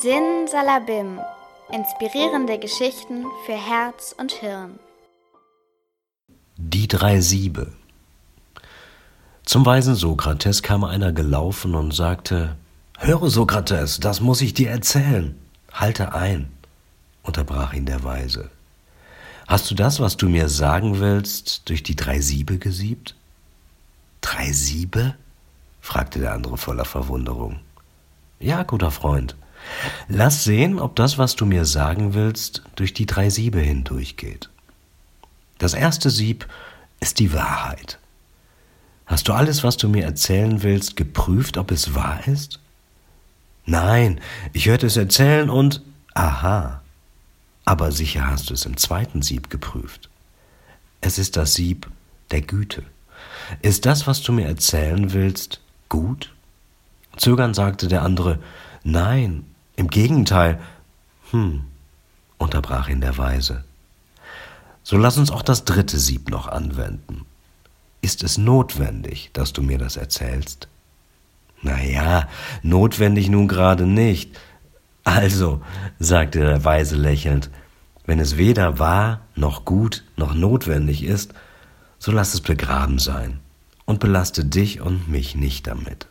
Sin Salabim. Inspirierende Geschichten für Herz und Hirn. Die drei Siebe. Zum weisen Sokrates kam einer gelaufen und sagte: Höre, Sokrates, das muss ich dir erzählen. Halte ein, unterbrach ihn der Weise. Hast du das, was du mir sagen willst, durch die drei Siebe gesiebt? Drei Siebe? fragte der andere voller Verwunderung. Ja, guter Freund, Lass sehen, ob das, was du mir sagen willst, durch die drei Siebe hindurchgeht. Das erste Sieb ist die Wahrheit. Hast du alles, was du mir erzählen willst, geprüft, ob es wahr ist? Nein, ich hörte es erzählen und aha. Aber sicher hast du es im zweiten Sieb geprüft. Es ist das Sieb der Güte. Ist das, was du mir erzählen willst, gut? Zögern sagte der andere, nein, im Gegenteil. Hm, unterbrach ihn der Weise. So lass uns auch das dritte Sieb noch anwenden. Ist es notwendig, dass du mir das erzählst? Na ja, notwendig nun gerade nicht. Also, sagte der Weise lächelnd, wenn es weder wahr noch gut noch notwendig ist, so lass es begraben sein und belaste dich und mich nicht damit.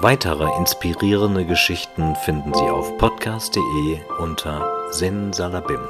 Weitere inspirierende Geschichten finden Sie auf podcast.de unter Sin Salabim.